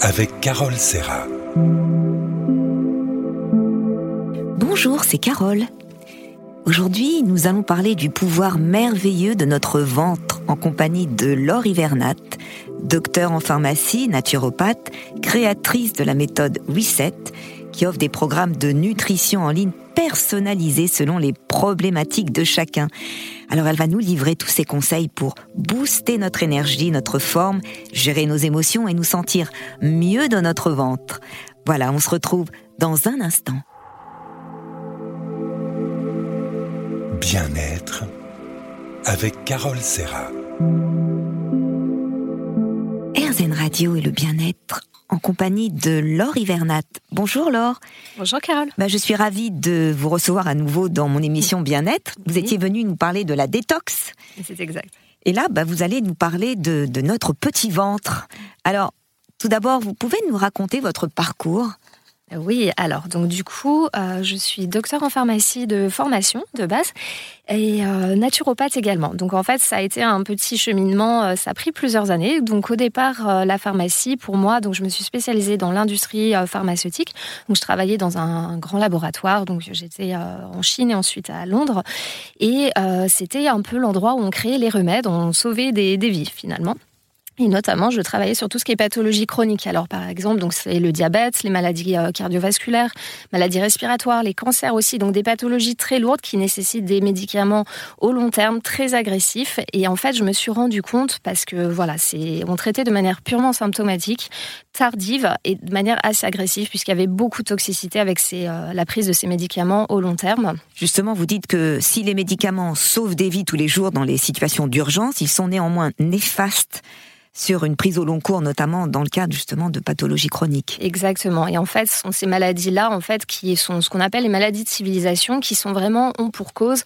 avec Carole Serra. Bonjour, c'est Carole. Aujourd'hui, nous allons parler du pouvoir merveilleux de notre ventre en compagnie de Laure Hivernat, docteur en pharmacie, naturopathe, créatrice de la méthode Reset, offre des programmes de nutrition en ligne personnalisés selon les problématiques de chacun. Alors elle va nous livrer tous ses conseils pour booster notre énergie, notre forme, gérer nos émotions et nous sentir mieux dans notre ventre. Voilà, on se retrouve dans un instant. Bien-être avec Carole Serra. RZN Radio et le bien-être en compagnie de Laure Hivernat. Bonjour Laure. Bonjour Carole. Bah, je suis ravie de vous recevoir à nouveau dans mon émission Bien-être. Vous étiez venue nous parler de la détox. C'est exact. Et là, bah, vous allez nous parler de, de notre petit ventre. Alors, tout d'abord, vous pouvez nous raconter votre parcours oui, alors donc du coup, euh, je suis docteur en pharmacie de formation de base et euh, naturopathe également. Donc en fait, ça a été un petit cheminement, euh, ça a pris plusieurs années. Donc au départ, la pharmacie pour moi, donc je me suis spécialisée dans l'industrie pharmaceutique. Donc je travaillais dans un, grand laboratoire, donc j'étais en Chine et ensuite à Londres et c'était un peu l'endroit où on créait les remèdes, on sauvait des vies finalement. Et notamment, je travaillais sur tout ce qui est pathologie chronique. Alors, par exemple, donc c'est le diabète, les maladies euh, cardiovasculaires, maladies respiratoires, les cancers aussi, donc des pathologies très lourdes qui nécessitent des médicaments au long terme très agressifs. Et en fait, je me suis rendu compte parce que voilà, c'est on traitait de manière purement symptomatique, tardive et de manière assez agressive puisqu'il y avait beaucoup de toxicité avec euh, la prise de ces médicaments au long terme. Justement, vous dites que si les médicaments sauvent des vies tous les jours dans les situations d'urgence, ils sont néanmoins néfastes sur une prise au long cours, notamment dans le cadre justement de pathologies chroniques. Exactement. Et en fait, ce sont ces maladies-là, en fait, qui sont ce qu'on appelle les maladies de civilisation, qui sont vraiment ont pour cause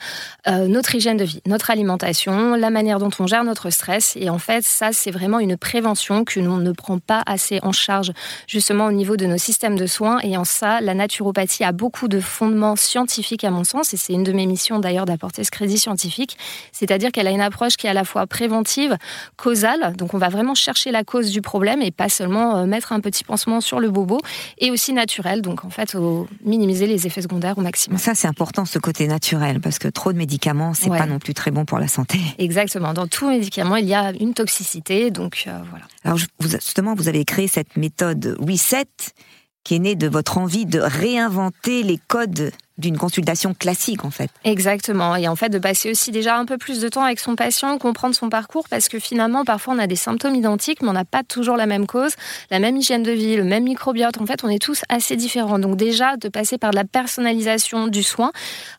euh, notre hygiène de vie, notre alimentation, la manière dont on gère notre stress. Et en fait, ça, c'est vraiment une prévention que l'on ne prend pas assez en charge, justement au niveau de nos systèmes de soins. Et en ça, la naturopathie a beaucoup de fondements scientifiques à mon sens. Et c'est une de mes missions d'ailleurs d'apporter ce crédit scientifique, c'est-à-dire qu'elle a une approche qui est à la fois préventive, causale. Donc, on va vraiment chercher la cause du problème et pas seulement euh, mettre un petit pansement sur le bobo, et aussi naturel, donc en fait, minimiser les effets secondaires au maximum. Ça, c'est important, ce côté naturel, parce que trop de médicaments, c'est pas non plus très bon pour la santé. Exactement. Dans tout médicament, il y a une toxicité, donc euh, voilà. Alors, justement, vous avez créé cette méthode Reset qui est née de votre envie de réinventer les codes d'une consultation classique en fait. Exactement. Et en fait de passer aussi déjà un peu plus de temps avec son patient, comprendre son parcours parce que finalement parfois on a des symptômes identiques mais on n'a pas toujours la même cause, la même hygiène de vie, le même microbiote. En fait on est tous assez différents. Donc déjà de passer par la personnalisation du soin.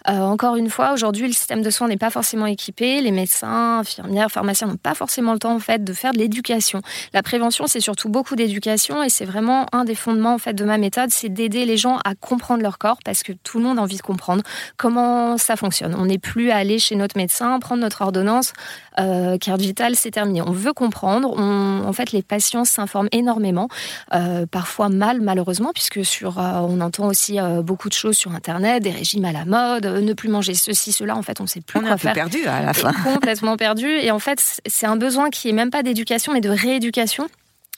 Euh, encore une fois aujourd'hui le système de soins n'est pas forcément équipé. Les médecins, infirmières, pharmaciens n'ont pas forcément le temps en fait de faire de l'éducation. La prévention c'est surtout beaucoup d'éducation et c'est vraiment un des fondements en fait de ma méthode, c'est d'aider les gens à comprendre leur corps parce que tout le monde envie de comprendre comment ça fonctionne. On n'est plus à aller chez notre médecin, prendre notre ordonnance, euh, carte vitale, c'est terminé. On veut comprendre. en fait, les patients s'informent énormément, euh, parfois mal malheureusement, puisque sur, euh, on entend aussi beaucoup de choses sur Internet, des régimes à la mode, ne plus manger ceci, cela. En fait, on ne sait plus on quoi est un perdu à la fin. Complètement perdu. Et en fait, c'est un besoin qui est même pas d'éducation, mais de rééducation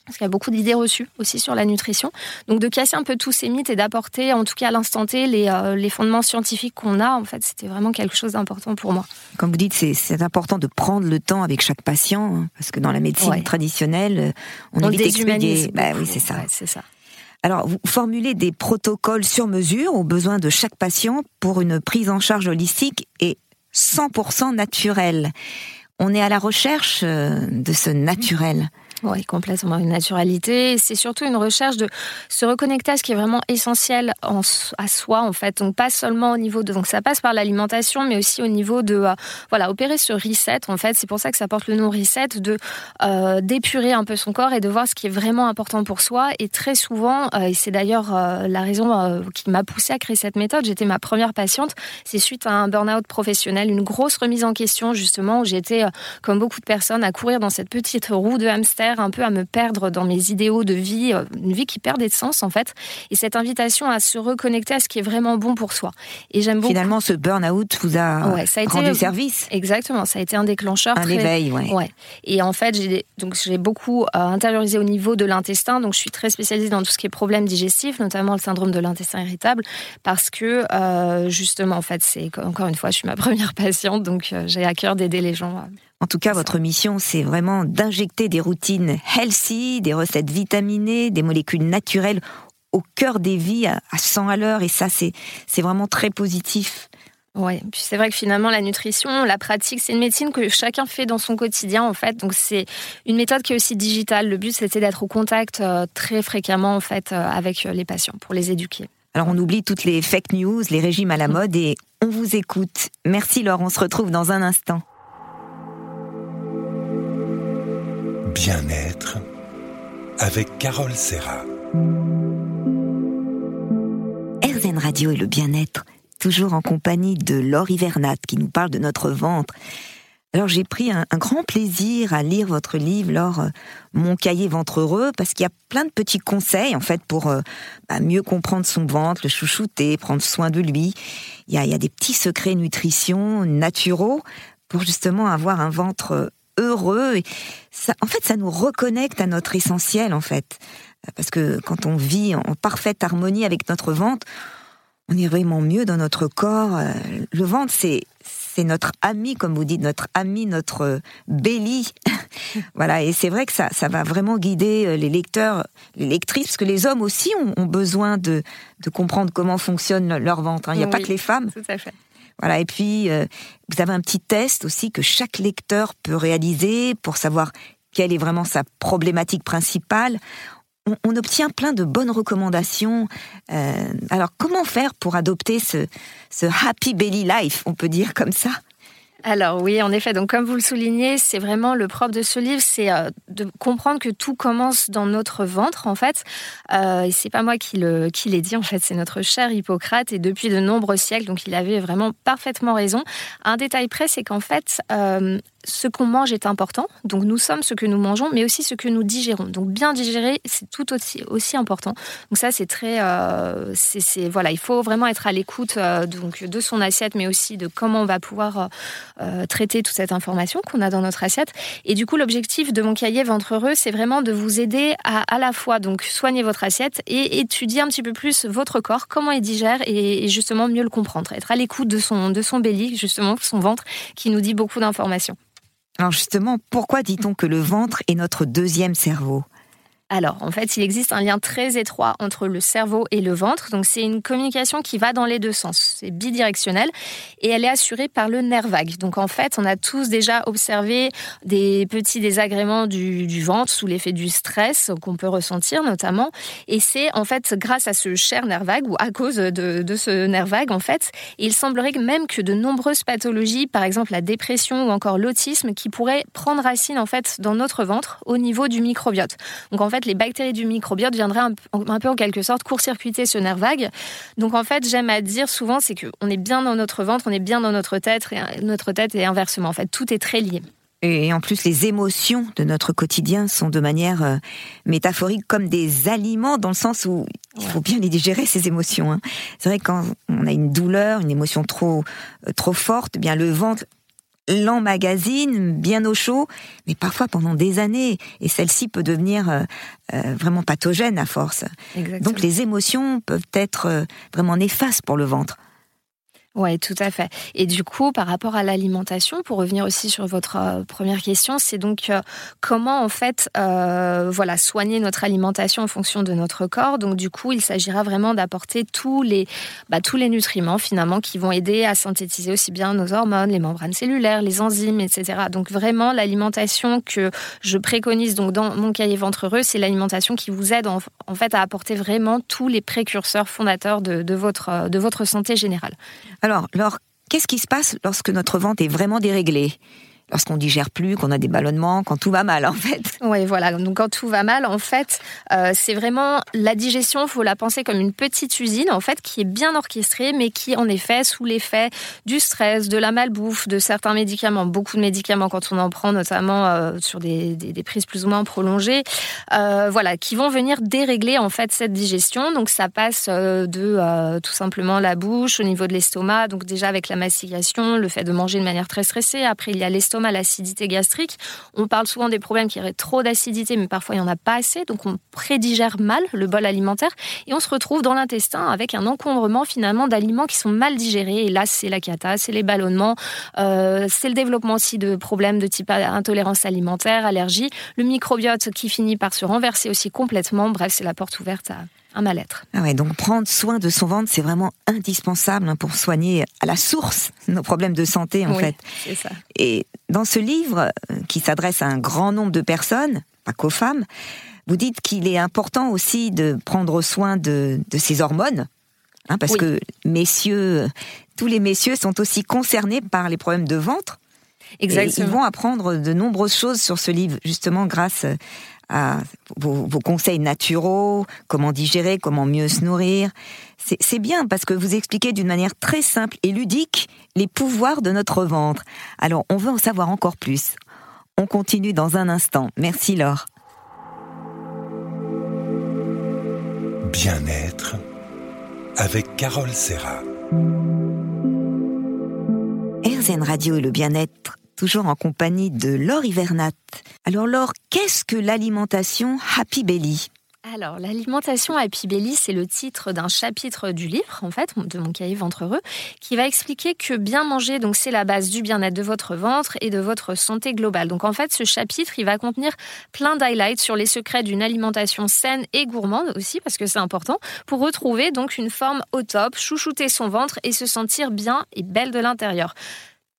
parce qu'il y a beaucoup d'idées reçues aussi sur la nutrition. Donc de casser un peu tous ces mythes et d'apporter, en tout cas à l'instant T, les, euh, les, fondements scientifiques qu'on a, en fait, c'était vraiment quelque chose d'important pour moi. Comme vous dites, c'est important de prendre le temps avec chaque patient, hein, parce que dans la médecine traditionnelle, euh, on, on évite d'expédier. Bah, oui, c'est ça. c'est ça. Alors, vous formulez des protocoles sur mesure aux besoins de chaque patient pour une prise en charge holistique et 100% naturelle. On est à la recherche euh, de ce naturel. Oui, complètement une naturalité. C'est surtout une recherche de se reconnecter à ce qui est vraiment essentiel en, à soi, en fait. Donc pas seulement au niveau de, donc ça passe par l'alimentation, mais aussi au niveau de, euh, voilà, opérer ce reset. En fait, c'est pour ça que ça porte le nom reset, de euh, d'épurer un peu son corps et de voir ce qui est vraiment important pour soi. Et très souvent, euh, et c'est d'ailleurs la raison qui m'a poussée à créer cette méthode. J'étais ma première patiente. C'est suite à un burn-out professionnel, une grosse remise en question justement où j'étais, comme beaucoup de personnes, à courir dans cette petite roue de hamster un peu à me perdre dans mes idéaux de vie, euh, une vie qui perdait de sens en fait. Et cette invitation à se reconnecter à ce qui est vraiment bon pour soi. Et j'aime beaucoup. Finalement, ce burn-out vous a, rendu service. Exactement, ça a été un déclencheur. Un éveil, ouais. ouais. Et en fait, j'ai donc j'ai beaucoup euh, intériorisé au niveau de l'intestin. Donc, je suis très spécialisée dans tout ce qui est problèmes digestifs, notamment le syndrome de l'intestin irritable, parce que euh, justement, en fait, c'est encore une fois, je suis ma première patiente, donc j'ai à cœur d'aider les gens. En tout cas, votre mission, c'est vraiment d'injecter des routines healthy, des recettes vitaminées, des molécules naturelles au cœur des vies à 100 à l'heure. Et ça, c'est vraiment très positif. Oui, puis c'est vrai que finalement la nutrition, la pratique, c'est une médecine que chacun fait dans son quotidien en fait. Donc c'est une méthode qui est aussi digitale. Le but c'était d'être au contact euh, très fréquemment en fait euh, avec euh, les patients pour les éduquer. Alors on oublie toutes les fake news, les régimes à la mode et on vous écoute. Merci Laure, on se retrouve dans un instant. Bien-être avec Carole Serra. RZN Radio et le bien-être, toujours en compagnie de Laure Hivernat qui nous parle de notre ventre. Alors j'ai pris un, grand plaisir à lire votre livre, Laure, euh, Mon cahier ventre heureux, parce qu'il y a plein de petits conseils en fait pour euh, bah, mieux comprendre son ventre, le chouchouter, prendre soin de lui. Il y a, il y a des petits secrets nutrition naturaux pour justement avoir un ventre heureux. Et ça, en fait, ça nous reconnecte à notre essentiel, en fait. Parce que quand on vit en parfaite harmonie avec notre ventre, on est vraiment mieux dans notre corps. Le ventre, c'est c'est notre ami, comme vous dites, notre ami, notre belly. voilà, et c'est vrai que ça, ça va vraiment guider euh, les lecteurs, les lectrices, parce que les hommes aussi ont, besoin de, de comprendre comment fonctionne leur ventre. Hein. Il n'y a pas que les femmes. Tout à fait. Voilà. Et puis, euh, vous avez un petit test aussi que chaque lecteur peut réaliser pour savoir quelle est vraiment sa problématique principale. On, obtient plein de bonnes recommandations. Euh, alors, comment faire pour adopter ce, ce happy belly life, on peut dire comme ça? Alors oui, en effet. Donc comme vous le soulignez, c'est vraiment le propre de ce livre, c'est euh, de comprendre que tout commence dans notre ventre en fait. Euh, c'est pas moi qui l'ai dit en fait, c'est notre cher Hippocrate et depuis de nombreux siècles. Donc il avait vraiment parfaitement raison. Un détail près, c'est qu'en fait, euh, ce qu'on mange est important. Donc nous sommes ce que nous mangeons, mais aussi ce que nous digérons. Donc bien digérer, c'est tout aussi, important. Donc ça, c'est très, euh, c'est voilà, il faut vraiment être à l'écoute euh, donc de son assiette, mais aussi de comment on va pouvoir euh, traiter toute cette information qu'on a dans notre assiette. Et du coup, l'objectif de mon cahier ventre heureux, c'est vraiment de vous aider à à la fois donc soigner votre assiette et étudier un petit peu plus votre corps, comment il digère et, justement mieux le comprendre, être à l'écoute de son de son belly, justement son ventre, qui nous dit beaucoup d'informations. Alors justement, pourquoi dit-on que le ventre est notre deuxième cerveau? Alors, en fait, il existe un lien très étroit entre le cerveau et le ventre. Donc, c'est une communication qui va dans les deux sens. C'est bidirectionnel et elle est assurée par le nerf vague. Donc, en fait, on a tous déjà observé des petits désagréments du, ventre sous l'effet du stress qu'on peut ressentir notamment. Et c'est en fait grâce à ce cher nerf vague ou à cause de, de ce nerf vague, en fait, il semblerait même que de nombreuses pathologies, par exemple la dépression ou encore l'autisme, qui pourraient prendre racine en fait dans notre ventre au niveau du microbiote. Donc, en fait, les bactéries du microbiote viendraient un, peu en quelque sorte court-circuiter ce nerf vague. Donc en fait, j'aime à dire souvent, c'est qu'on est bien dans notre ventre, on est bien dans notre tête, et notre tête et inversement. En fait, tout est très lié. Et en plus, les émotions de notre quotidien sont de manière euh, métaphorique comme des aliments, dans le sens où il faut bien les digérer ces émotions. Hein. C'est vrai que quand on a une douleur, une émotion trop euh, trop forte, eh bien le ventre l'emmagasine bien au chaud, mais parfois pendant des années. Et celle-ci peut devenir euh, euh, vraiment pathogène à force. Donc les émotions peuvent être euh, vraiment néfastes pour le ventre. Oui, tout à fait. Et du coup, par rapport à l'alimentation, pour revenir aussi sur votre euh, première question, c'est donc euh, comment en fait, euh, voilà, soigner notre alimentation en fonction de notre corps. Donc du coup, il s'agira vraiment d'apporter tous les, bah, tous les nutriments finalement qui vont aider à synthétiser aussi bien nos hormones, les membranes cellulaires, les enzymes, etc. Donc vraiment, l'alimentation que je préconise donc dans mon cahier ventre c'est l'alimentation qui vous aide en, fait à apporter vraiment tous les précurseurs fondateurs de votre, de votre santé générale. Alors, qu'est-ce qui se passe lorsque notre ventre est vraiment déréglé lorsqu'on digère plus, qu'on a des ballonnements, quand tout va mal en fait. Oui, voilà. Donc quand tout va mal, en fait, euh, c'est vraiment la digestion. Il faut la penser comme une petite usine en fait qui est bien orchestrée, mais qui en effet sous l'effet du stress, de la malbouffe, de certains médicaments, beaucoup de médicaments quand on en prend, notamment euh, sur des, des, prises plus ou moins prolongées, euh, voilà, qui vont venir dérégler en fait cette digestion. Donc ça passe de tout simplement la bouche au niveau de l'estomac, donc déjà avec la mastication, le fait de manger de manière très stressée. Après il y a l'estomac à l'acidité gastrique. On parle souvent des problèmes qui auraient trop d'acidité, mais parfois il n'y en a pas assez, donc on prédigère mal le bol alimentaire et on se retrouve dans l'intestin avec un encombrement finalement d'aliments qui sont mal digérés. Et là, c'est la cata, c'est les ballonnements, euh, c'est le développement aussi de problèmes de type intolérance alimentaire, allergie, le microbiote qui finit par se renverser aussi complètement. Bref, c'est la porte ouverte à un mal-être. Ah ouais, donc prendre soin de son ventre, c'est vraiment indispensable hein, pour soigner à la source nos problèmes de santé en oui, fait. C'est ça. Et dans ce livre euh, qui s'adresse à un grand nombre de personnes, pas qu'aux femmes, vous dites qu'il est important aussi de prendre soin de, de ses hormones, hein, parce Oui. que messieurs, tous les messieurs sont aussi concernés par les problèmes de ventre. Et Exactement. ils vont apprendre de nombreuses choses sur ce livre, justement grâce à vos, vos conseils naturaux, comment digérer, comment mieux se nourrir. C'est c'est bien parce que vous expliquez d'une manière très simple et ludique les pouvoirs de notre ventre. Alors, on veut en savoir encore plus. On continue dans un instant. Merci Laure. Bien-être avec Carole Serra. RZN Radio et le bien-être, toujours en compagnie de Laure Hivernat. Alors Laure, qu'est-ce que l'alimentation Happy Belly? Alors, l'alimentation Happy Belly, c'est le titre d'un chapitre du livre, en fait, de mon cahier Ventre Heureux, qui va expliquer que bien manger, donc, c'est la base du bien-être de votre ventre et de votre santé globale. Donc, en fait, ce chapitre, il va contenir plein d'highlights sur les secrets d'une alimentation saine et gourmande aussi, parce que c'est important, pour retrouver donc une forme au top, chouchouter son ventre et se sentir bien et belle de l'intérieur.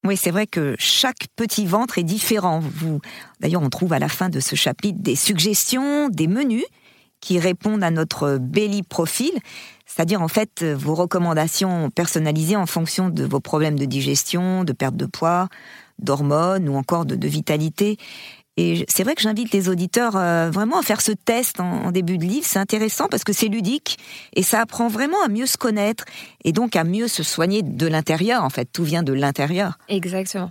Oui, c'est vrai que chaque petit ventre est différent. Vous, d'ailleurs, on trouve à la fin de ce chapitre des suggestions, des menus qui répondent à notre belly profil, c'est-à-dire en fait vos recommandations personnalisées en fonction de vos problèmes de digestion, de perte de poids, d'hormones ou encore de, de vitalité. Et c'est vrai que j'invite les auditeurs euh, vraiment à faire ce test en, en début de livre. C'est intéressant parce que c'est ludique et ça apprend vraiment à mieux se connaître et donc à mieux se soigner de l'intérieur. En fait, tout vient de l'intérieur. Exactement.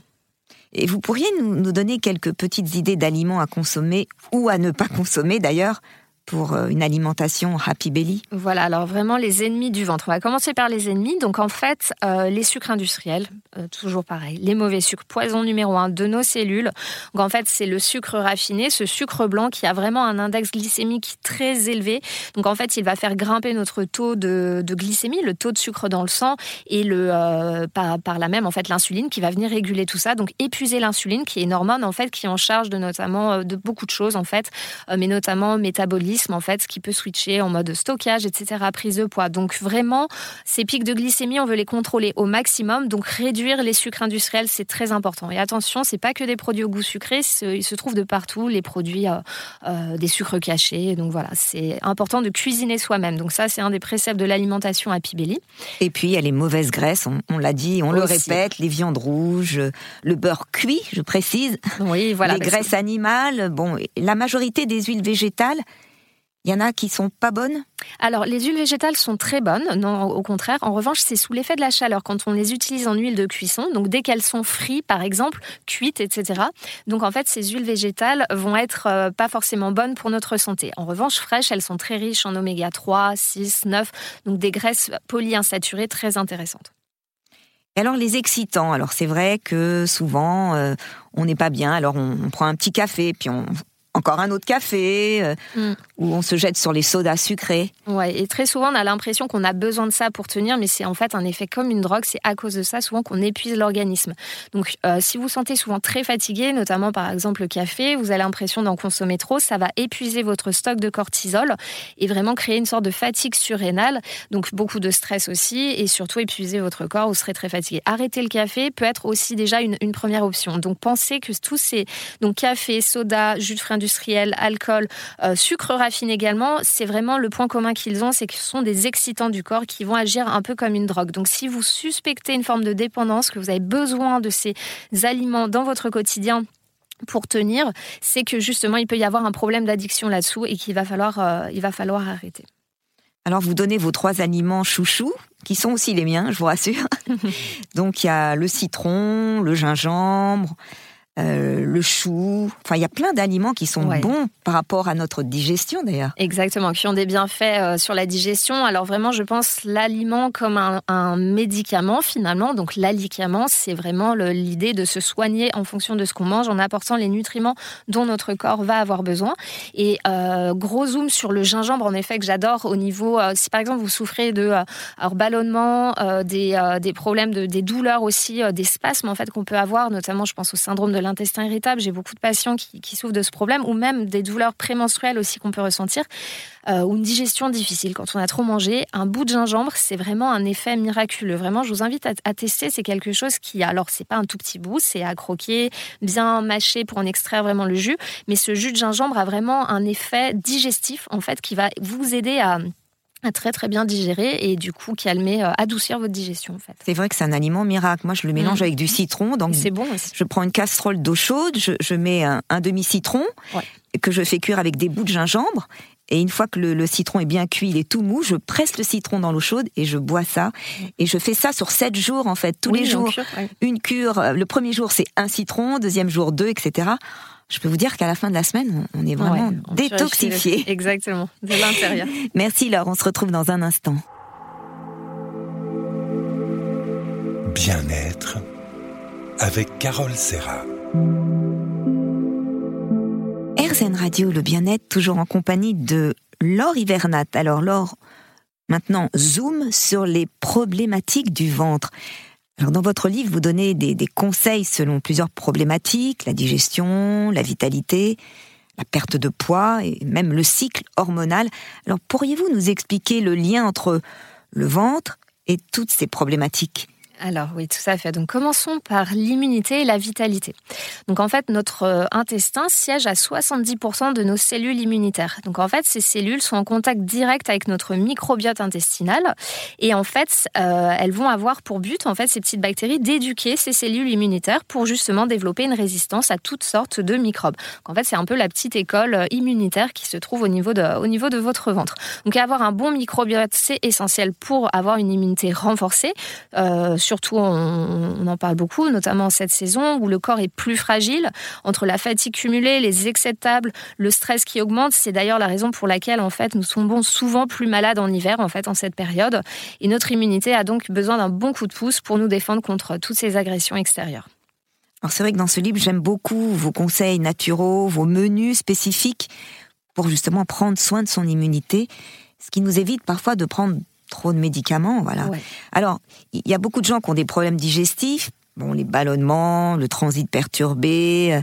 Et vous pourriez nous, nous donner quelques petites idées d'aliments à consommer ou à ne pas consommer d'ailleurs pour euh, une alimentation happy belly Voilà, alors vraiment les ennemis du ventre. On va commencer par les ennemis. Donc en fait, euh, les sucres industriels, euh, toujours pareil, les mauvais sucres, poison numéro un de nos cellules. Donc en fait, c'est le sucre raffiné, ce sucre blanc qui a vraiment un index glycémique très élevé. Donc en fait, il va faire grimper notre taux de, glycémie, le taux de sucre dans le sang, et le par, par là même en fait l'insuline qui va venir réguler tout ça. Donc épuiser l'insuline, qui est une hormone en fait qui est en charge de notamment de beaucoup de choses en fait, mais notamment métabolisme en fait, ce qui peut switcher en mode stockage, etc., prise de poids. Donc vraiment, ces pics de glycémie, on veut les contrôler au maximum. Donc réduire les sucres industriels, c'est très important. Et attention, c'est pas que des produits au goût sucré, ils se trouvent de partout, les produits, euh, euh, des sucres cachés. Donc voilà, c'est important de cuisiner soi-même. Donc ça, c'est un des préceptes de l'alimentation Happy Belly. Et puis il y a les mauvaises graisses, on, on l'a dit, on le répète, les viandes rouges, le beurre cuit, je précise, Oui, voilà. les graisses animales. Bon, la majorité des huiles végétales, il y en a qui sont pas bonnes? Alors, les huiles végétales sont très bonnes, non, au contraire. En revanche, c'est sous l'effet de la chaleur quand on les utilise en huile de cuisson. Donc, dès qu'elles sont frites, par exemple, cuites, etc. Donc, en fait, ces huiles végétales vont être euh, pas forcément bonnes pour notre santé. En revanche, fraîches, elles sont très riches en oméga 3, 6, 9, donc des graisses polyinsaturées très intéressantes. Et alors les excitants, alors c'est vrai que souvent euh, on n'est pas bien, alors on, on prend un petit café, puis on encore un autre café, euh, Mm. ou on se jette sur les sodas sucrés. Ouais, et très souvent, on a l'impression qu'on a besoin de ça pour tenir, mais c'est en fait un effet comme une drogue. C'est à cause de ça souvent qu'on épuise l'organisme. Donc, euh, si vous sentez souvent très fatigué, notamment par exemple le café, vous avez l'impression d'en consommer trop, ça va épuiser votre stock de cortisol et vraiment créer une sorte de fatigue surrénale. Donc, beaucoup de stress aussi, et surtout épuiser votre corps. Vous serez très fatigué. Arrêter le café peut être aussi déjà une, une première option. Donc, pensez que tous ces donc café, soda, jus de fruits industriels alcool, sucre raffiné également, c'est vraiment le point commun qu'ils ont, c'est que ce sont des excitants du corps qui vont agir un peu comme une drogue. Donc si vous suspectez une forme de dépendance, que vous avez besoin de ces aliments dans votre quotidien, pour tenir, c'est que justement il peut y avoir un problème d'addiction là-dessous et qu'il va falloir, euh, il va falloir arrêter. Alors vous donnez vos trois aliments chouchous, qui sont aussi les miens, je vous rassure. Donc il y a le citron, le gingembre, euh, le chou. Enfin, il y a plein d'aliments qui sont bons par rapport à notre digestion d'ailleurs. Exactement, qui ont des bienfaits euh, sur la digestion. Alors vraiment, je pense l'aliment comme un, médicament finalement. Donc l'alicament, c'est vraiment l'idée de se soigner en fonction de ce qu'on mange, en apportant les nutriments dont notre corps va avoir besoin. Et euh, gros zoom sur le gingembre, en effet, que j'adore au niveau, si par exemple vous souffrez de alors, ballonnement, des, des problèmes, de, des douleurs aussi, des spasmes en fait qu'on peut avoir, notamment je pense au syndrome de l'intestin irritable. J'ai beaucoup de patients qui, souffrent de ce problème, ou même des douleurs prémenstruelles aussi qu'on peut ressentir, euh, ou une digestion difficile quand on a trop mangé. Un bout de gingembre, c'est vraiment un effet miraculeux. Vraiment, je vous invite à, tester. C'est quelque chose qui, alors, c'est pas un tout petit bout, c'est à croquer, bien mâcher pour en extraire vraiment le jus. Mais ce jus de gingembre a vraiment un effet digestif, en fait, qui va vous aider à très très bien digérer et du coup calmer, euh, adoucir votre digestion en fait. C'est vrai que c'est un aliment miracle. Moi je le mélange mm. avec du citron, donc c'est bon aussi. Je prends une casserole d'eau chaude, je, mets un, demi citron que je fais cuire avec des bouts de gingembre. Et une fois que le, citron est bien cuit, il est tout mou, je presse le citron dans l'eau chaude et je bois ça. Et je fais ça sur sept jours en fait, tous les jours. Une cure. Euh, le premier jour c'est un citron, deuxième jour deux, etc je peux vous dire qu'à la fin de la semaine, on est vraiment détoxifié. Exactement, de l'intérieur. Merci Laure, on se retrouve dans un instant. Bien-être avec Carole Serra. RZN Radio, le bien-être, toujours en compagnie de Laure Hivernat. Alors Laure, maintenant, zoom sur les problématiques du ventre. Alors dans votre livre, vous donnez des, conseils selon plusieurs problématiques, la digestion, la vitalité, la perte de poids et même le cycle hormonal. Alors pourriez-vous nous expliquer le lien entre le ventre et toutes ces problématiques? Alors oui, tout à fait. Donc commençons par l'immunité et la vitalité. Donc en fait, notre euh, intestin siège à 70% de nos cellules immunitaires. Donc en fait, ces cellules sont en contact direct avec notre microbiote intestinal et en fait, euh, elles vont avoir pour but, en fait, ces petites bactéries, d'éduquer ces cellules immunitaires pour justement développer une résistance à toutes sortes de microbes. Donc en fait, c'est un peu la petite école euh, immunitaire qui se trouve au niveau de, au niveau de votre ventre. Donc avoir un bon microbiote, c'est essentiel pour avoir une immunité renforcée. Surtout, on, en parle beaucoup, notamment cette saison où le corps est plus fragile entre la fatigue cumulée, les excès le stress qui augmente. C'est d'ailleurs la raison pour laquelle, en fait, nous tombons souvent plus malades en hiver, en fait, en cette période. Et notre immunité a donc besoin d'un bon coup de pouce pour nous défendre contre toutes ces agressions extérieures. Alors c'est vrai que dans ce livre, j'aime beaucoup vos conseils naturaux, vos menus spécifiques pour justement prendre soin de son immunité, ce qui nous évite parfois de prendre trop de médicaments, voilà. Alors, il y a beaucoup de gens qui ont des problèmes digestifs, bon, les ballonnements, le transit perturbé,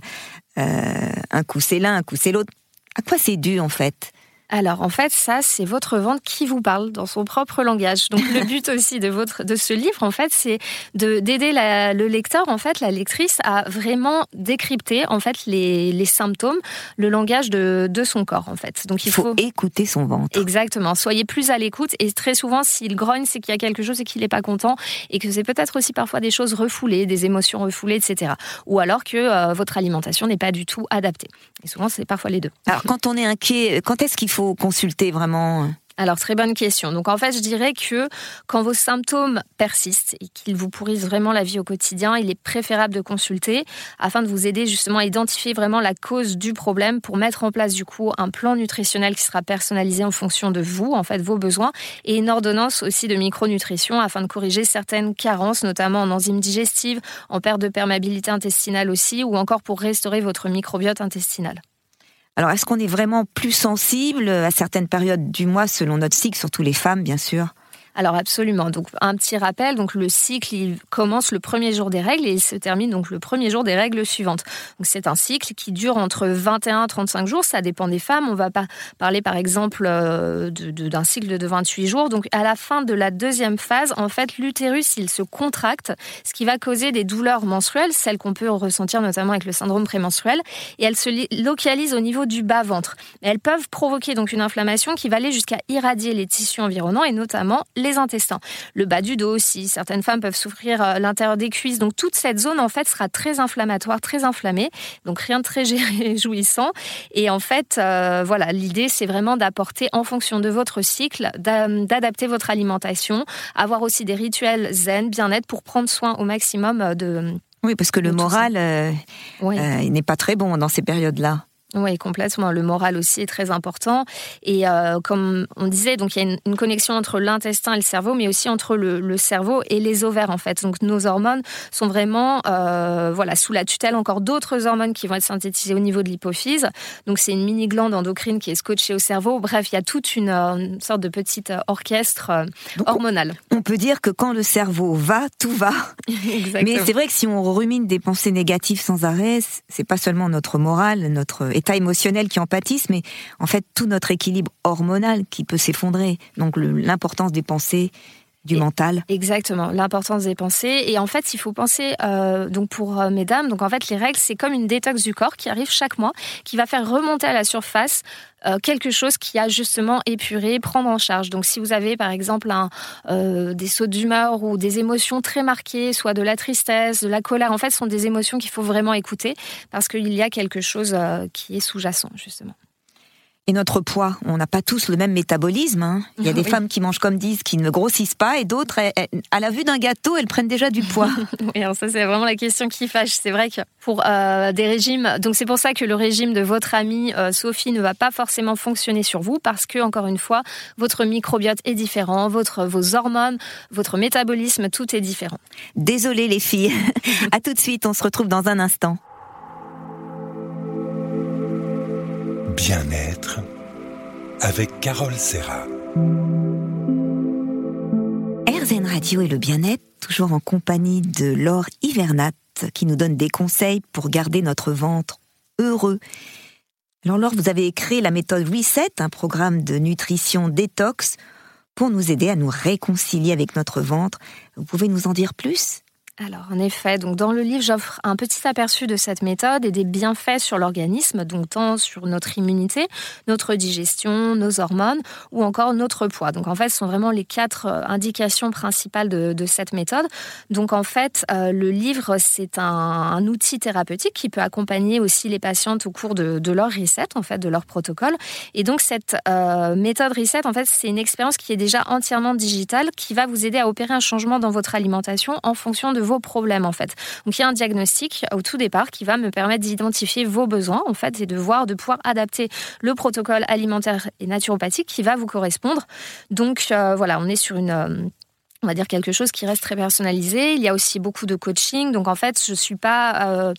euh, un coup c'est l'un, un coup c'est l'autre. À quoi c'est dû en fait? Alors en fait, ça c'est votre ventre qui vous parle dans son propre langage. Donc le but aussi de votre de ce livre en fait, c'est de d'aider le lecteur en fait, la lectrice à vraiment décrypter en fait les, les symptômes, le langage de, de son corps en fait. Donc il, faut, écouter son ventre. Exactement. Soyez plus à l'écoute et très souvent s'il grogne, c'est qu'il y a quelque chose et qu'il n'est pas content et que c'est peut-être aussi parfois des choses refoulées, des émotions refoulées, etc. Ou alors que euh, votre alimentation n'est pas du tout adaptée. Et souvent c'est parfois les deux. Alors quand on est inquiet, quand est-ce qu'il faut consulter vraiment alors, très bonne question. Donc, en fait, je dirais que quand vos symptômes persistent et qu'ils vous pourrissent vraiment la vie au quotidien, il est préférable de consulter afin de vous aider justement à identifier vraiment la cause du problème pour mettre en place du coup un plan nutritionnel qui sera personnalisé en fonction de vous, en fait, vos besoins et une ordonnance aussi de micronutrition afin de corriger certaines carences, notamment en enzymes digestives, en perte de perméabilité intestinale aussi ou encore pour restaurer votre microbiote intestinal. Alors, est-ce qu'on est vraiment plus sensible à certaines périodes du mois selon notre cycle, surtout les femmes, bien sûr? Alors absolument. Donc un petit rappel, donc le cycle commence le premier jour des règles et il se termine donc le premier jour des règles suivantes. Donc c'est un cycle qui dure entre 21 et 35 jours, ça dépend des femmes. On va pas parler par exemple euh, d'un cycle de 28 jours. Donc à la fin de la deuxième phase, en fait l'utérus il se contracte, ce qui va causer des douleurs menstruelles, celles qu'on peut ressentir notamment avec le syndrome prémenstruel, et elles se localisent au niveau du bas ventre. Elles peuvent provoquer donc une inflammation qui va aller jusqu'à irradier les tissus environnants et notamment intestins. Le bas du dos aussi. Certaines femmes peuvent souffrir euh, l'intérieur des cuisses. Donc toute cette zone en fait sera très inflammatoire, très inflammée. Donc rien de très réjouissant. Et en fait, euh, voilà, l'idée c'est vraiment d'apporter en fonction de votre cycle, d'adapter votre alimentation, avoir aussi des rituels zen, bien-être pour prendre soin au maximum euh, de oui, parce que le moral n'est pas très bon dans ces périodes-là. Oui, complètement. Le moral aussi est très important. Et euh, comme on disait, donc il y a une, connexion entre l'intestin et le cerveau, mais aussi entre le, cerveau et les ovaires en fait. Donc nos hormones sont vraiment, euh, voilà, sous la tutelle encore d'autres hormones qui vont être synthétisées au niveau de l'hypophyse. Donc c'est une mini glande endocrine qui est scotchée au cerveau. Bref, il y a toute une, euh, sorte de petite orchestre hormonal. On peut dire que quand le cerveau va, tout va. mais c'est vrai que si on rumine des pensées négatives sans arrêt, c'est pas seulement notre morale, notre état émotionnel qui en pâtisse, mais en fait tout notre équilibre hormonal qui peut s'effondrer. Donc l'importance des pensées du mental. Exactement, l'importance des pensées. Et en fait, il faut penser, euh, donc pour euh, mesdames, donc en fait, les règles, c'est comme une détox du corps qui arrive chaque mois, qui va faire remonter à la surface euh, quelque chose qui a justement épuré, prendre en charge. Donc si vous avez par exemple un, des sauts d'humeur ou des émotions très marquées, soit de la tristesse, de la colère, en fait, ce sont des émotions qu'il faut vraiment écouter parce qu'il y a quelque chose qui est sous-jacent, justement. Et notre poids, on n'a pas tous le même métabolisme. Hein. Il y a des femmes qui mangent comme disent, qui ne grossissent pas, et d'autres, à la vue d'un gâteau, elles prennent déjà du poids. oui, alors ça c'est vraiment la question qui fâche. C'est vrai que pour euh, des régimes, donc c'est pour ça que le régime de votre amie euh, Sophie ne va pas forcément fonctionner sur vous, parce que encore une fois, votre microbiote est différent, votre vos hormones, votre métabolisme, tout est différent. Désolée les filles. à tout de suite, on se retrouve dans un instant. Bien-être avec Carole Serra. RZN Radio et le bien-être, toujours en compagnie de Laure Hivernat, qui nous donne des conseils pour garder notre ventre heureux. Alors Laure, vous avez créé la méthode Reset, un programme de nutrition détox pour nous aider à nous réconcilier avec notre ventre. Vous pouvez nous en dire plus? Alors, en effet, donc dans le livre, j'offre un petit aperçu de cette méthode et des bienfaits sur l'organisme, donc tant sur notre immunité, notre digestion, nos hormones ou encore notre poids. Donc, en fait, ce sont vraiment les quatre euh, indications principales de, cette méthode. Donc, en fait, euh, le livre, c'est un, outil thérapeutique qui peut accompagner aussi les patientes au cours de, leur reset, en fait, de leur protocole. Et donc, cette euh, méthode reset, en fait, c'est une expérience qui est déjà entièrement digitale, qui va vous aider à opérer un changement dans votre alimentation en fonction de vos problèmes en fait. Donc il y a un diagnostic au tout départ qui va me permettre d'identifier vos besoins en fait et de voir, de pouvoir adapter le protocole alimentaire et naturopathique qui va vous correspondre. Donc euh, voilà, on est sur une euh, on va dire quelque chose qui reste très personnalisé. Il y a aussi beaucoup de coaching. Donc en fait, je suis pas euh,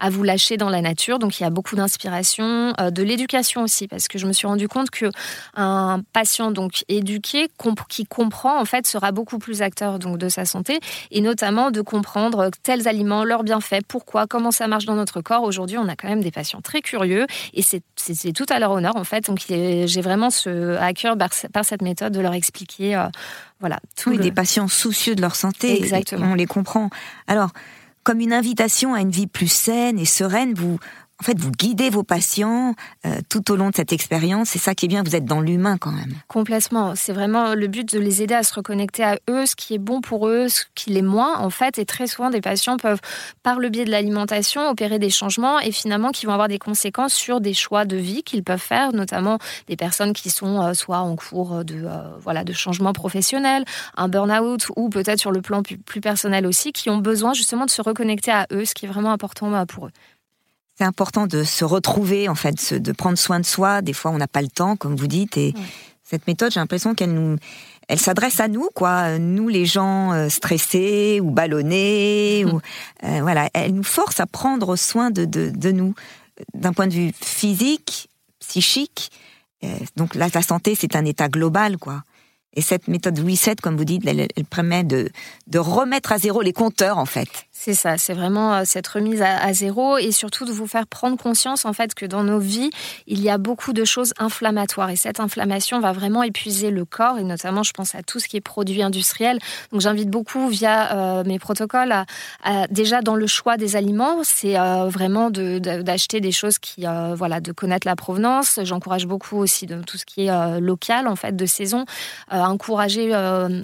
à vous lâcher dans la nature. Donc il y a beaucoup d'inspiration, euh, de l'éducation aussi, parce que je me suis rendu compte que un patient donc éduqué qui comprend en fait sera beaucoup plus acteur donc de sa santé et notamment de comprendre tels aliments, leurs bienfaits, pourquoi, comment ça marche dans notre corps. Aujourd'hui, on a quand même des patients très curieux et c'est tout à leur honneur en fait. Donc j'ai vraiment ce à cœur par, cette méthode de leur expliquer. Euh, voilà. Tous des patients soucieux de leur santé. Exactement. On les comprend. Alors, comme une invitation à une vie plus saine et sereine. Vous, en fait, vous guidez vos patients euh, tout au long de cette expérience. C'est ça qui est bien, vous êtes dans l'humain quand même. Complètement. C'est vraiment le but de les aider à se reconnecter à eux, ce qui est bon pour eux, ce qui l'est moins, en fait. Et très souvent, des patients peuvent, par le biais de l'alimentation, opérer des changements et finalement qui vont avoir des conséquences sur des choix de vie qu'ils peuvent faire, notamment des personnes qui sont euh, soit en cours de, euh, voilà, de changement professionnel, un burn-out ou peut-être sur le plan plus, plus personnel aussi, qui ont besoin justement de se reconnecter à eux, ce qui est vraiment important pour eux c'est important de se retrouver, en fait, de prendre soin de soi. Des fois, on n'a pas le temps, comme vous dites, et cette méthode, j'ai l'impression qu'elle nous, elle s'adresse à nous, quoi, nous les gens euh, stressés ou ballonnés, ou euh, voilà, elle nous force à prendre soin de, de, nous d'un point de vue physique, psychique. Euh, donc là, la santé, c'est un état global, quoi. Et cette méthode reset, comme vous dites, elle, elle permet de, de remettre à zéro les compteurs, en fait. C'est ça, c'est vraiment euh, cette remise à, zéro et surtout de vous faire prendre conscience en fait que dans nos vies, il y a beaucoup de choses inflammatoires et cette inflammation va vraiment épuiser le corps et notamment je pense à tout ce qui est produit industriel. Donc j'invite beaucoup via euh, mes protocoles à, déjà dans le choix des aliments, c'est euh, vraiment d'acheter des choses qui voilà de connaître la provenance. J'encourage beaucoup aussi de tout ce qui est local en fait de saison, encourager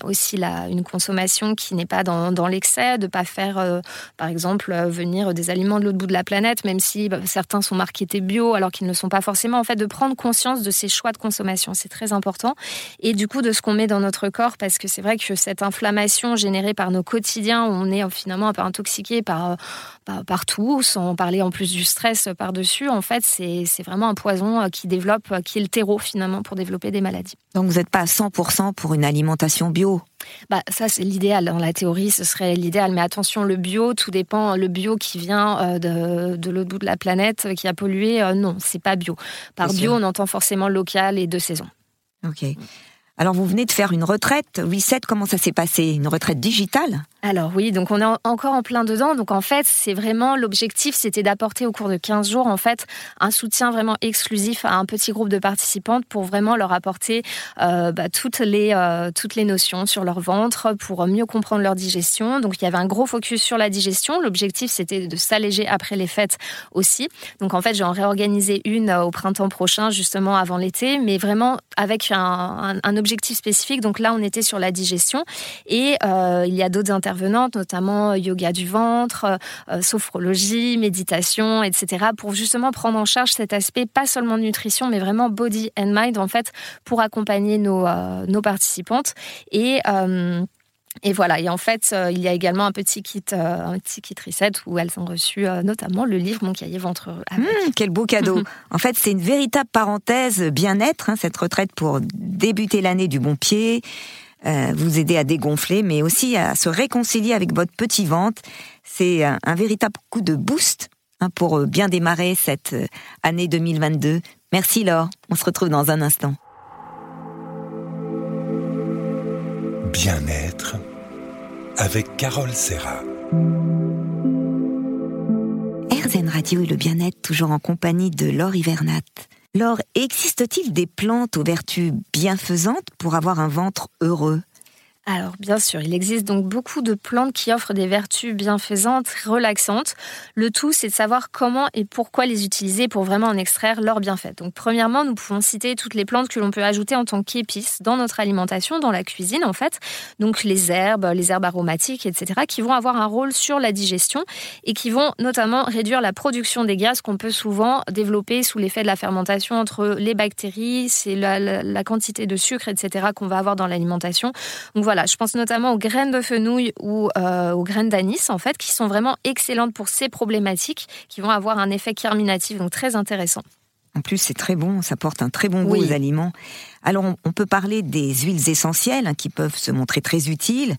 aussi la, une consommation qui n'est pas dans, dans l'excès, de pas faire par exemple, euh, venir des aliments de l'autre bout de la planète, même si bah, certains sont marketés bio alors qu'ils ne sont pas forcément. En fait, de prendre conscience de ces choix de consommation, c'est très important. Et du coup, de ce qu'on met dans notre corps, parce que c'est vrai que cette inflammation générée par nos quotidiens, on est euh, finalement un peu intoxiqué par, euh, par, tout, sans parler en plus du stress par-dessus, en fait, c'est vraiment un poison qui développe, qui est le terreau finalement pour développer des maladies. Donc vous n'êtes pas à 100% pour une alimentation bio? Bah, ça, c'est l'idéal. Dans la théorie, ce serait l'idéal. Mais attention, le bio, tout dépend. Le bio qui vient euh, de, de l'autre bout de la planète, qui a pollué, euh, non, c'est pas bio. Par bio, on entend forcément local et de saison. Ok. Alors, vous venez de faire une retraite. Reset, comment ça s'est passé? Une retraite digitale? Alors oui, donc on est encore en plein dedans. Donc en fait, c'est vraiment l'objectif, c'était d'apporter au cours de 15 jours en fait un soutien vraiment exclusif à un petit groupe de participantes pour vraiment leur apporter euh, bah, toutes les euh, toutes les notions sur leur ventre pour mieux comprendre leur digestion. Donc il y avait un gros focus sur la digestion. L'objectif c'était de s'alléger après les fêtes aussi. Donc en fait, j'en réorganisé une euh, au printemps prochain justement avant l'été, mais vraiment avec un, objectif spécifique. Donc là, on était sur la digestion et il y a d'autres intervenants notamment euh, yoga du ventre, euh, euh, sophrologie, méditation, etc., pour justement prendre en charge cet aspect, pas seulement nutrition, mais vraiment body and mind, en fait, pour accompagner nos, nos participantes. Et et voilà, et en fait, il y a également un petit kit, un petit kit reset où elles ont reçu notamment le livre Mon cahier ventre. Mmh, quel beau cadeau En fait, c'est une véritable parenthèse bien-être, hein, cette retraite pour débuter l'année du bon pied, euh, vous aider à dégonfler, mais aussi à se réconcilier avec votre petit ventre. C'est un, véritable coup de boost hein, pour euh, bien démarrer cette euh, année 2022. Merci Laure, on se retrouve dans un instant. Bien-être avec Carole Serra. RZN Radio et le bien-être toujours en compagnie de Laure Hivernat. Alors, existe-t-il des plantes aux vertus bienfaisantes pour avoir un ventre heureux? Alors bien sûr, il existe donc beaucoup de plantes qui offrent des vertus bienfaisantes, relaxantes. Le tout, c'est de savoir comment et pourquoi les utiliser pour vraiment en extraire leurs bienfaits. Donc premièrement, nous pouvons citer toutes les plantes que l'on peut ajouter en tant qu'épices dans notre alimentation, dans la cuisine en fait. Donc les herbes, les herbes aromatiques, etc., qui vont avoir un rôle sur la digestion et qui vont notamment réduire la production des gaz qu'on peut souvent développer sous l'effet de la fermentation entre les bactéries, c'est la, la, quantité de sucre, etc., qu'on va avoir dans l'alimentation. Donc voilà je pense notamment aux graines de fenouil ou euh, aux graines d'anis, en fait, qui sont vraiment excellentes pour ces problématiques, qui vont avoir un effet carminatif, donc très intéressant. En plus, c'est très bon, ça porte un très bon goût aux aliments. Alors, on, peut parler des huiles essentielles hein, qui peuvent se montrer très utiles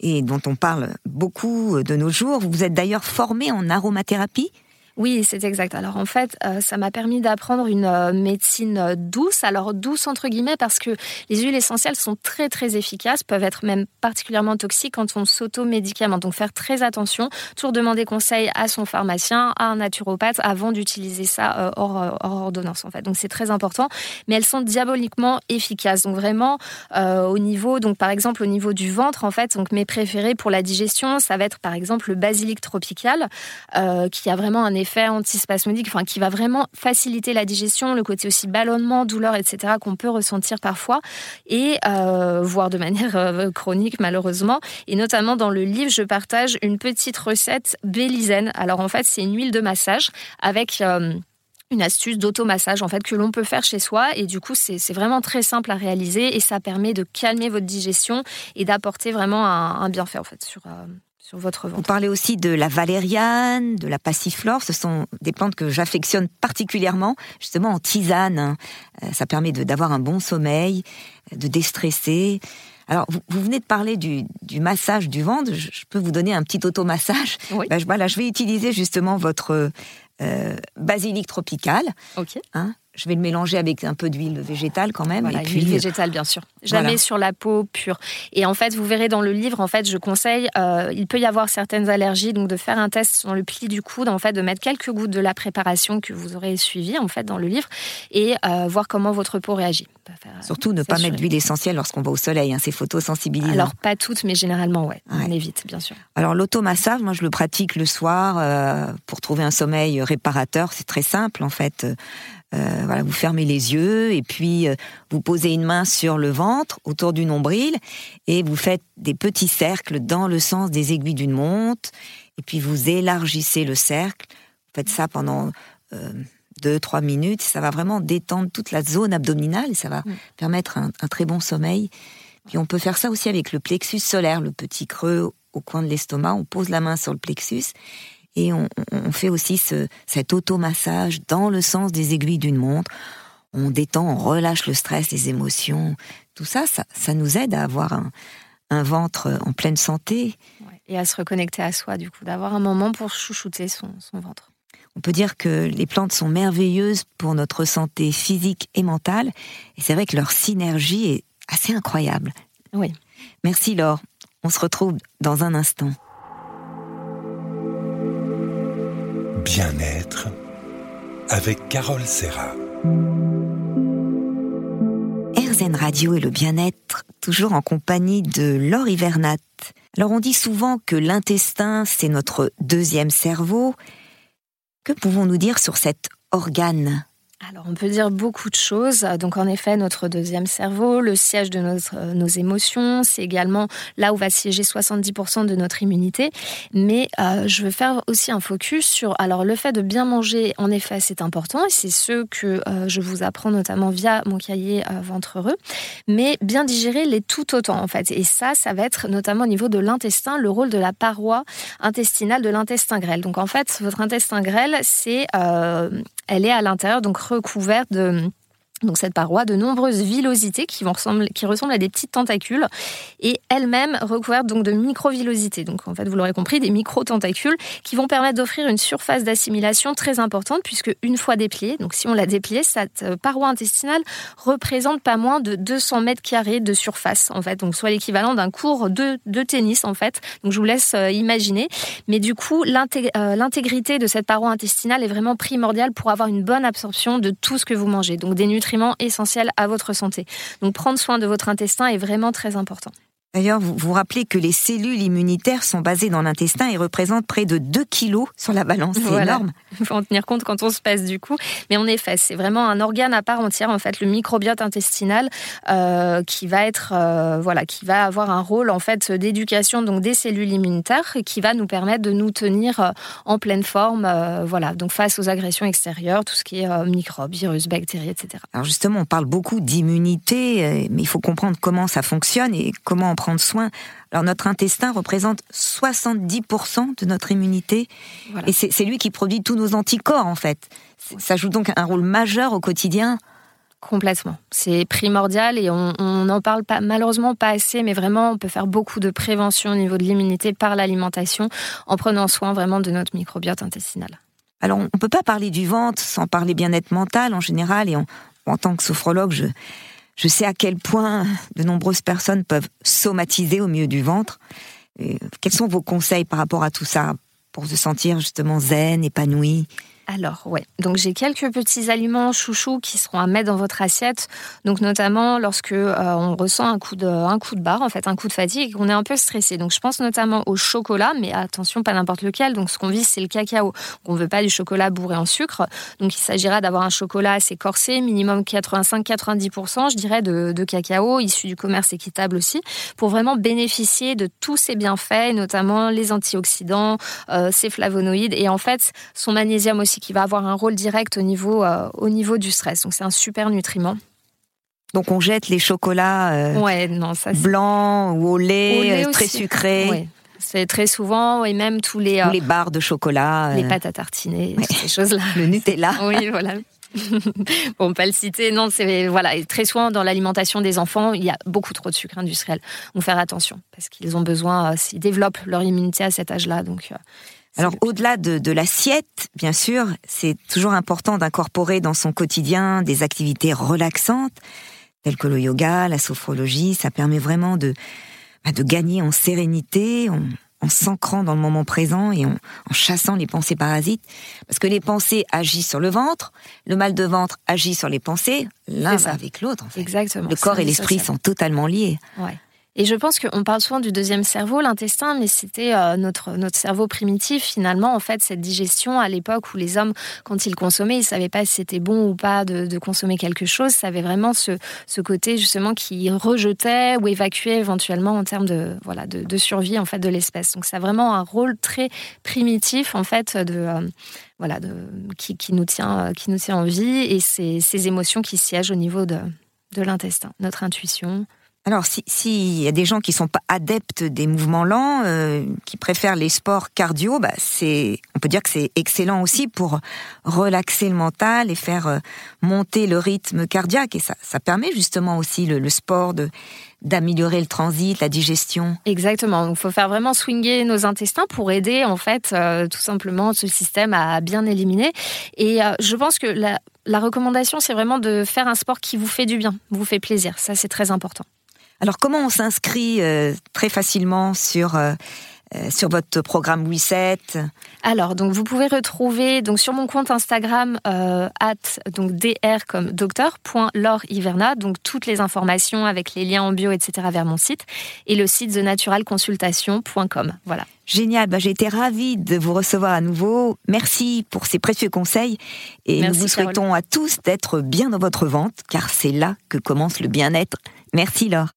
et dont on parle beaucoup de nos jours. Vous êtes d'ailleurs formé en aromathérapie? Oui, c'est exact. Alors en fait, euh, ça m'a permis d'apprendre une euh, médecine euh, douce. Alors douce entre guillemets parce que les huiles essentielles sont très très efficaces, peuvent être même particulièrement toxiques quand on s'auto-médicamente. Donc faire très attention, toujours demander conseil à son pharmacien, à un naturopathe avant d'utiliser ça hors, ordonnance en fait. Donc c'est très important. Mais elles sont diaboliquement efficaces. Donc vraiment au niveau, donc par exemple au niveau du ventre en fait, donc mes préférés pour la digestion, ça va être par exemple le basilic tropical qui a vraiment un effet effet antispasmodique, enfin, qui va vraiment faciliter la digestion, le côté aussi ballonnement, douleur, etc., qu'on peut ressentir parfois, et euh, voire de manière euh, chronique malheureusement. Et notamment dans le livre, je partage une petite recette bélisaine. Alors en fait, c'est une huile de massage avec euh, une astuce d'automassage en fait que l'on peut faire chez soi et du coup c'est vraiment très simple à réaliser et ça permet de calmer votre digestion et d'apporter vraiment un, bienfait en fait sur, sur votre ventre. Vous parlez aussi de la valériane, de la passiflore. Ce sont des plantes que j'affectionne particulièrement, justement en tisane. Euh, ça permet d'avoir un bon sommeil, de déstresser. Alors, vous, venez de parler du, massage du ventre. Je, peux vous donner un petit automassage. Oui. Ben, je, voilà, je vais utiliser justement votre euh, basilic tropical. Ok. Hein. Je vais le mélanger avec un peu d'huile végétale quand même. Voilà, et puis, végétale, bien sûr. Jamais sur la peau pure. Et en fait, vous verrez dans le livre, en fait, je conseille, euh, il peut y avoir certaines allergies, donc de faire un test sur le pli du coude, en fait, de mettre quelques gouttes de la préparation que vous aurez suivie, en fait, dans le livre, et euh, voir comment votre peau réagit. Surtout ne pas mettre d'huile essentielle lorsqu'on va au soleil, hein, c'est photosensibilisant. Alors, pas toutes, mais généralement, ouais, on évite, bien sûr. Alors, l'automassage, moi, je le pratique le soir euh, pour trouver un sommeil réparateur. C'est très simple, en fait. Euh, voilà, vous fermez les yeux et puis euh, vous posez une main sur le ventre autour du nombril et vous faites des petits cercles dans le sens des aiguilles d'une montre et puis vous élargissez le cercle. Vous faites ça pendant euh, deux, trois minutes. Ça va vraiment détendre toute la zone abdominale et ça va mm. permettre un, un, très bon sommeil. Puis on peut faire ça aussi avec le plexus solaire, le petit creux au coin de l'estomac. On pose la main sur le plexus et on, fait aussi ce, cet automassage dans le sens des aiguilles d'une montre. On détend, on relâche le stress, les émotions. Tout ça, ça, nous aide à avoir un, ventre en pleine santé. et à se reconnecter à soi, du coup, d'avoir un moment pour chouchouter son, son ventre. On peut dire que les plantes sont merveilleuses pour notre santé physique et mentale. Et c'est vrai que leur synergie est assez incroyable. Oui. Merci Laure. On se retrouve dans un instant. Bien-être avec Carole Serra. RZN Radio et le bien-être, toujours en compagnie de Laure Hivernat. Alors on dit souvent que l'intestin, c'est notre deuxième cerveau. Que pouvons-nous dire sur cet organe? Alors, on peut dire beaucoup de choses. Donc, en effet, notre deuxième cerveau, le siège de euh, nos émotions, c'est également là où va siéger 70% de notre immunité. Mais euh, je veux faire aussi un focus sur, alors, le fait de bien manger, en effet, c'est important et c'est ce que euh, je vous apprends notamment via mon cahier Ventre heureux. Mais bien digérer les tout autant, en fait. Et ça, ça va être notamment au niveau de l'intestin, le rôle de la paroi intestinale de l'intestin grêle. Donc, en fait, votre intestin grêle, c'est, elle est à l'intérieur, donc recouverte de donc cette paroi de nombreuses villosités qui, vont ressembler, qui ressemblent à des petites tentacules et elles-mêmes recouvertes donc de microvillosités. Donc en fait, vous l'aurez compris, des micro-tentacules qui vont permettre d'offrir une surface d'assimilation très importante puisque une fois dépliée, donc si on l'a dépliée, cette euh, paroi intestinale représente pas moins de 200 mètres carrés de surface en fait, donc soit l'équivalent d'un cours de, de, tennis en fait. Donc je vous laisse euh, imaginer. Mais du coup, euh, l'intégrité de cette paroi intestinale est vraiment primordiale pour avoir une bonne absorption de tout ce que vous mangez. Donc des nutriments essentiel à votre santé. Donc prendre soin de votre intestin est vraiment très important. D'ailleurs, vous vous rappelez que les cellules immunitaires sont basées dans l'intestin et représentent près de 2 kilos sur la balance. C'est énorme. Il faut en tenir compte quand on se passe du coup. Mais en effet, c'est vraiment un organe à part entière, en fait, le microbiote intestinal, euh, qui va être, euh, voilà, qui va avoir un rôle en fait d'éducation donc des cellules immunitaires et qui va nous permettre de nous tenir euh, en pleine forme, voilà, donc face aux agressions extérieures, tout ce qui est microbes, virus, bactéries, etc. Alors justement, on parle beaucoup d'immunité, mais il faut comprendre comment ça fonctionne et comment on prendre soin. Alors notre intestin représente 70% de notre immunité et c'est lui qui produit tous nos anticorps en fait. Ça joue donc un rôle majeur au quotidien. Complètement. C'est primordial et on n'en parle pas, malheureusement pas assez, mais vraiment on peut faire beaucoup de prévention au niveau de l'immunité par l'alimentation en prenant soin vraiment de notre microbiote intestinal. Alors on ne peut pas parler du ventre sans parler bien-être mental en général et en tant que sophrologue, je, je sais à quel point de nombreuses personnes peuvent somatiser au milieu du ventre. quels sont vos conseils par rapport à tout ça pour se sentir justement zen, épanoui? Alors, ouais. Donc, j'ai quelques petits aliments chouchous qui seront à mettre dans votre assiette. Donc, notamment lorsque euh, on ressent un coup de, un coup de barre, en fait, un coup de fatigue et qu'on est un peu stressé. Donc, je pense notamment au chocolat, mais attention, pas n'importe lequel. Donc, ce qu'on vise, c'est le cacao. On ne veut pas du chocolat bourré en sucre. Donc, il s'agira d'avoir un chocolat assez corsé, minimum 85-90%, je dirais, de, cacao, issu du commerce équitable aussi, pour vraiment bénéficier de tous ces bienfaits, notamment les antioxydants, euh, ces flavonoïdes et en fait, son magnésium aussi qui va avoir un rôle direct au niveau, euh, au niveau du stress. Donc c'est un super nutriment. Donc on jette les chocolats euh, blancs ou au lait, euh, très sucrés. C'est très souvent, et même tous les... les barres de chocolat. Les pâtes à tartiner, ces choses-là. Le Nutella. oui, voilà. bon, pas le citer. Non, c'est voilà. Et très souvent dans l'alimentation des enfants, il y a beaucoup trop de sucre industriel. Donc faire attention parce qu'ils ont besoin, euh, s'ils développent leur immunité à cet âge-là. Donc euh, alors au-delà de, de l'assiette, bien sûr, c'est toujours important d'incorporer dans son quotidien des activités relaxantes telles que le yoga, la sophrologie. Ça permet vraiment de bah, de gagner en sérénité, en, en s'ancrant dans le moment présent et en, chassant les pensées parasites. Parce que les pensées agissent sur le ventre, le mal de ventre agit sur les pensées, l'un avec l'autre. Exactement. Le corps et l'esprit sont totalement liés. Ouais. Et je pense qu'on parle souvent du deuxième cerveau, l'intestin, mais c'était euh, notre, notre cerveau primitif finalement. En fait, cette digestion à l'époque où les hommes, quand ils consommaient, ils savaient pas si c'était bon ou pas de, consommer quelque chose. Ça avait vraiment ce, ce côté justement qui rejetait ou évacuait éventuellement en termes de, voilà, de, survie en fait de l'espèce. Donc ça a vraiment un rôle très primitif en fait de... Euh, voilà, de, qui, nous tient, qui nous tient en vie et ces, ces émotions qui siègent au niveau de, de l'intestin, notre intuition, alors, s'il si y a des gens qui sont pas adeptes des mouvements lents, euh, qui préfèrent les sports cardio, bah c'est, on peut dire que c'est excellent aussi pour relaxer le mental et faire euh, monter le rythme cardiaque. Et ça, ça permet justement aussi le, sport de d'améliorer le transit, la digestion. Exactement. Il faut faire vraiment swinger nos intestins pour aider en fait euh, tout simplement ce système à bien éliminer. Et je pense que la, la recommandation, c'est vraiment de faire un sport qui vous fait du bien, vous fait plaisir. Ça, c'est très important. Alors comment on s'inscrit euh, très facilement sur euh, euh, sur votre programme Reset? Alors, donc vous pouvez retrouver donc sur mon compte Instagram at donc dr comme docteur donc toutes les informations avec les liens en bio etc vers mon site et le site thenaturalconsultation.com. Voilà. Génial, bah, j'ai été ravie de vous recevoir à nouveau. Merci pour ces précieux conseils et nous vous souhaitons à tous d'être bien dans votre ventre car c'est là que commence le bien-être. Merci Laure.